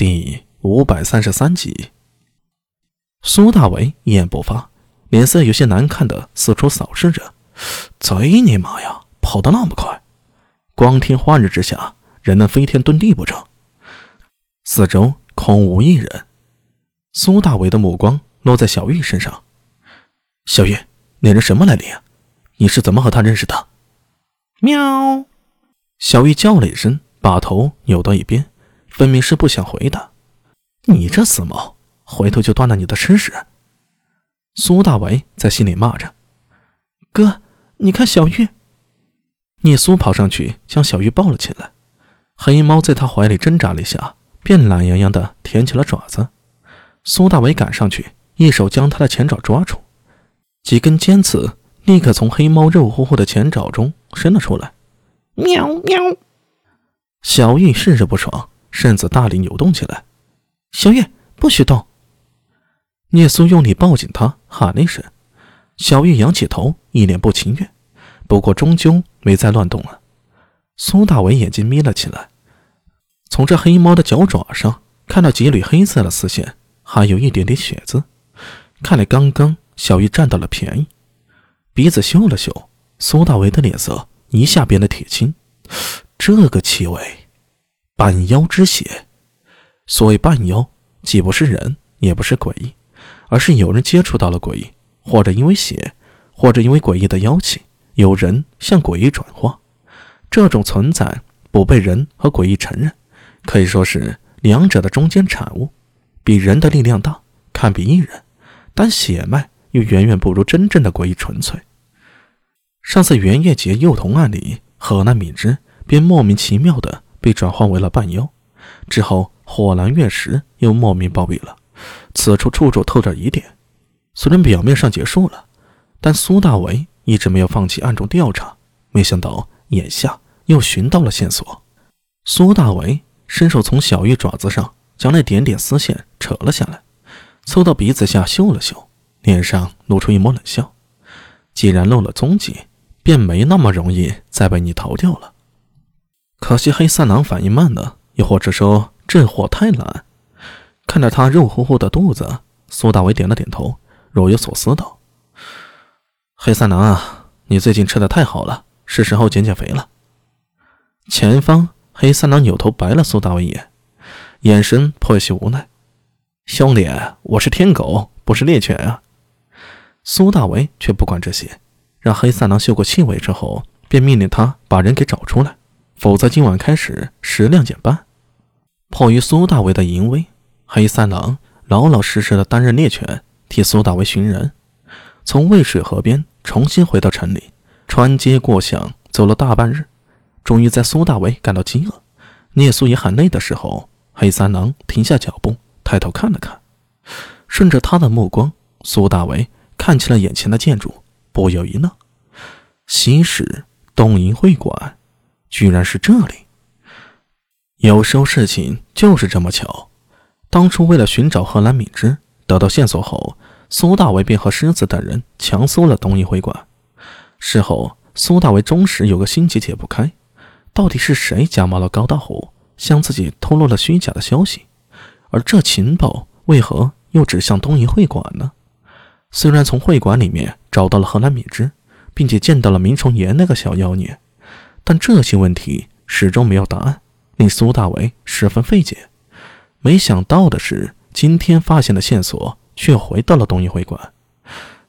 第五百三十三集，苏大伟一言不发，脸色有些难看的四处扫视着。贼你妈呀，跑得那么快！光天化日之下，人能飞天遁地不成？四周空无一人。苏大伟的目光落在小玉身上。小玉，那人什么来历啊？你是怎么和他认识的？喵！小玉叫了一声，把头扭到一边。分明是不想回答。你这死猫，回头就断了你的吃屎！苏大为在心里骂着。哥，你看小玉。聂苏跑上去将小玉抱了起来。黑猫在他怀里挣扎了一下，便懒洋洋的舔起了爪子。苏大为赶上去，一手将他的前爪抓住，几根尖刺立刻从黑猫肉乎乎的前爪中伸了出来。喵喵！小玉甚是不爽。身子大力扭动起来，小玉不许动！聂苏用力抱紧他，喊了一声。小玉仰起头，一脸不情愿，不过终究没再乱动了。苏大伟眼睛眯了起来，从这黑猫的脚爪上看到几缕黑色的丝线，还有一点点血渍。看来刚刚小玉占到了便宜。鼻子嗅了嗅，苏大伟的脸色一下变得铁青。这个气味。半妖之血，所谓半妖，既不是人，也不是鬼，而是有人接触到了鬼，或者因为血，或者因为诡异的妖气，有人向诡异转化。这种存在不被人和诡异承认，可以说是两者的中间产物。比人的力量大，堪比一人，但血脉又远远不如真正的诡异纯粹。上次元月节幼童案里，河南敏之便莫名其妙的。被转换为了半妖，之后火蓝月石又莫名暴毙了。此处处处透着疑点。虽然表面上结束了，但苏大为一直没有放弃暗中调查。没想到眼下又寻到了线索。苏大为伸手从小玉爪子上将那点点丝线扯了下来，凑到鼻子下嗅了嗅，脸上露出一抹冷笑。既然漏了踪迹，便没那么容易再被你逃掉了。可惜黑三郎反应慢了，又或者说这货太懒。看着他肉乎乎的肚子，苏大伟点了点头，若有所思道：“黑三郎啊，你最近吃的太好了，是时候减减肥了。”前方，黑三郎扭头白了苏大伟一眼，眼神颇有些无奈：“兄弟，我是天狗，不是猎犬啊。”苏大伟却不管这些，让黑三郎嗅过气味之后，便命令他把人给找出来。否则今晚开始食量减半。迫于苏大为的淫威，黑三郎老老实实的担任猎犬，替苏大为寻人。从渭水河边重新回到城里，穿街过巷走了大半日，终于在苏大为感到饥饿、聂苏也喊累的时候，黑三郎停下脚步，抬头看了看。顺着他的目光，苏大为看清了眼前的建筑，不由一愣：西市东瀛会馆。居然是这里！有时候事情就是这么巧。当初为了寻找贺兰敏之，得到线索后，苏大为便和狮子等人强搜了东瀛会馆。事后，苏大为终时有个心结解不开：到底是谁假冒了高大虎，向自己透露了虚假的消息？而这情报为何又指向东瀛会馆呢？虽然从会馆里面找到了贺兰敏之，并且见到了明崇岩那个小妖孽。但这些问题始终没有答案，令苏大为十分费解。没想到的是，今天发现的线索却回到了东瀛会馆。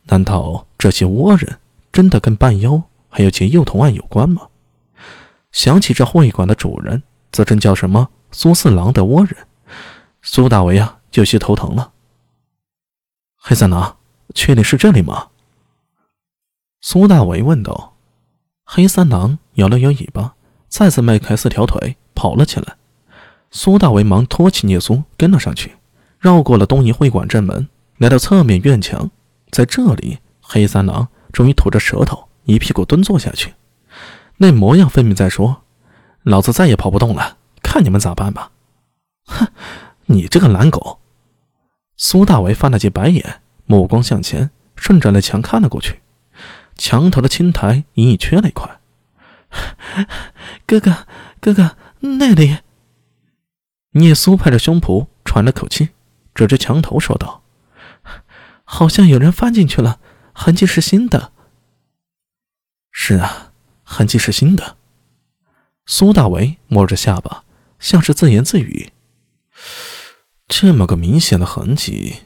难道这些倭人真的跟半妖还有劫幼童案有关吗？想起这会馆的主人，自称叫什么苏四郎的倭人，苏大为啊，有些头疼了。黑三郎，确定是这里吗？苏大为问道。黑三郎摇了摇尾巴，再次迈开四条腿跑了起来。苏大为忙托起聂苏跟了上去，绕过了东瀛会馆正门，来到侧面院墙。在这里，黑三郎终于吐着舌头，一屁股蹲坐下去，那模样分明在说：“老子再也跑不动了，看你们咋办吧！”哼，你这个懒狗！苏大为翻了记白眼，目光向前，顺着那墙看了过去。墙头的青苔隐隐缺了一块。哥哥，哥哥，那里。聂苏拍着胸脯喘了口气，指着墙头说道：“好像有人翻进去了，痕迹是新的。”“是啊，痕迹是新的。”苏大为摸着下巴，像是自言自语：“这么个明显的痕迹，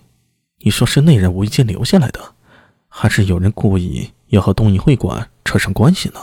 你说是那人无意间留下来的，还是有人故意要和东瀛会馆扯上关系呢？”